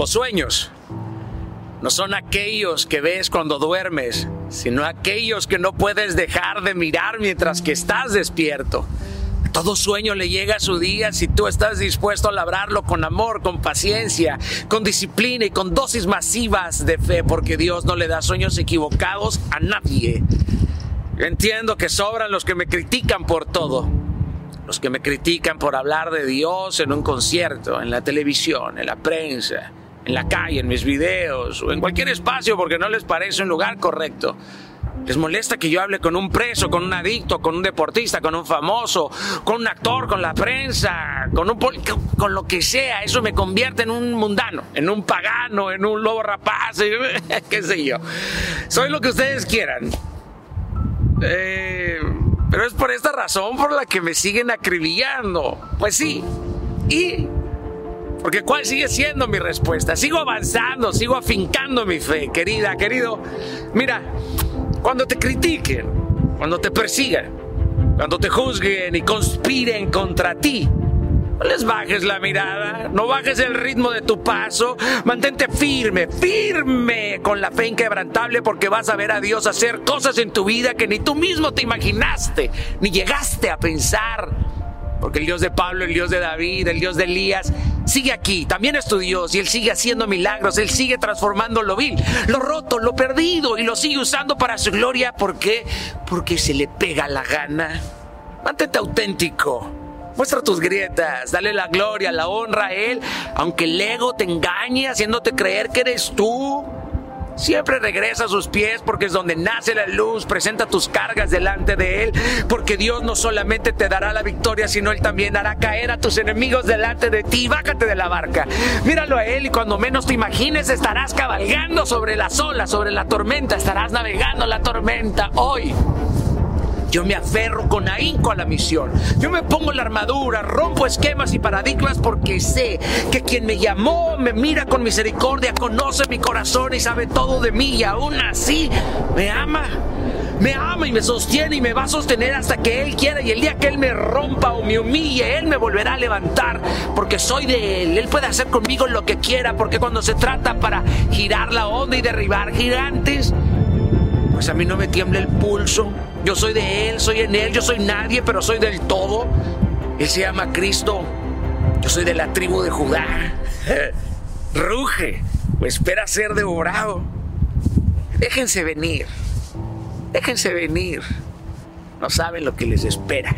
Los sueños no son aquellos que ves cuando duermes, sino aquellos que no puedes dejar de mirar mientras que estás despierto. Todo sueño le llega a su día si tú estás dispuesto a labrarlo con amor, con paciencia, con disciplina y con dosis masivas de fe, porque Dios no le da sueños equivocados a nadie. entiendo que sobran los que me critican por todo, los que me critican por hablar de Dios en un concierto, en la televisión, en la prensa, en la calle, en mis videos o en cualquier espacio porque no les parece un lugar correcto. Les molesta que yo hable con un preso, con un adicto, con un deportista, con un famoso, con un actor, con la prensa, con un con lo que sea. Eso me convierte en un mundano, en un pagano, en un lobo rapaz, qué sé yo. Soy lo que ustedes quieran. Eh, pero es por esta razón por la que me siguen acribillando. Pues sí. Y porque cuál sigue siendo mi respuesta. Sigo avanzando, sigo afincando mi fe, querida, querido. Mira, cuando te critiquen, cuando te persigan, cuando te juzguen y conspiren contra ti, no les bajes la mirada, no bajes el ritmo de tu paso, mantente firme, firme con la fe inquebrantable porque vas a ver a Dios hacer cosas en tu vida que ni tú mismo te imaginaste, ni llegaste a pensar. Porque el Dios de Pablo, el Dios de David, el Dios de Elías, sigue aquí, también es tu Dios y Él sigue haciendo milagros, Él sigue transformando lo vil, lo roto, lo perdido y lo sigue usando para su gloria. ¿Por qué? Porque se le pega la gana. Mantente auténtico. Muestra tus grietas, dale la gloria, la honra a Él, aunque el ego te engañe haciéndote creer que eres tú. Siempre regresa a sus pies porque es donde nace la luz. Presenta tus cargas delante de Él. Porque Dios no solamente te dará la victoria, sino Él también hará caer a tus enemigos delante de ti. Bájate de la barca. Míralo a Él y cuando menos te imagines estarás cabalgando sobre las olas, sobre la tormenta. Estarás navegando la tormenta hoy. Yo me aferro con ahínco a la misión. Yo me pongo la armadura, rompo esquemas y paradigmas porque sé que quien me llamó me mira con misericordia, conoce mi corazón y sabe todo de mí y aún así me ama. Me ama y me sostiene y me va a sostener hasta que Él quiera y el día que Él me rompa o me humille, Él me volverá a levantar porque soy de Él. Él puede hacer conmigo lo que quiera porque cuando se trata para girar la onda y derribar gigantes, pues a mí no me tiembla el pulso. Yo soy de Él, soy en Él, yo soy nadie, pero soy del todo. Él se llama Cristo. Yo soy de la tribu de Judá. Ruge o espera ser devorado. Déjense venir. Déjense venir. No saben lo que les espera.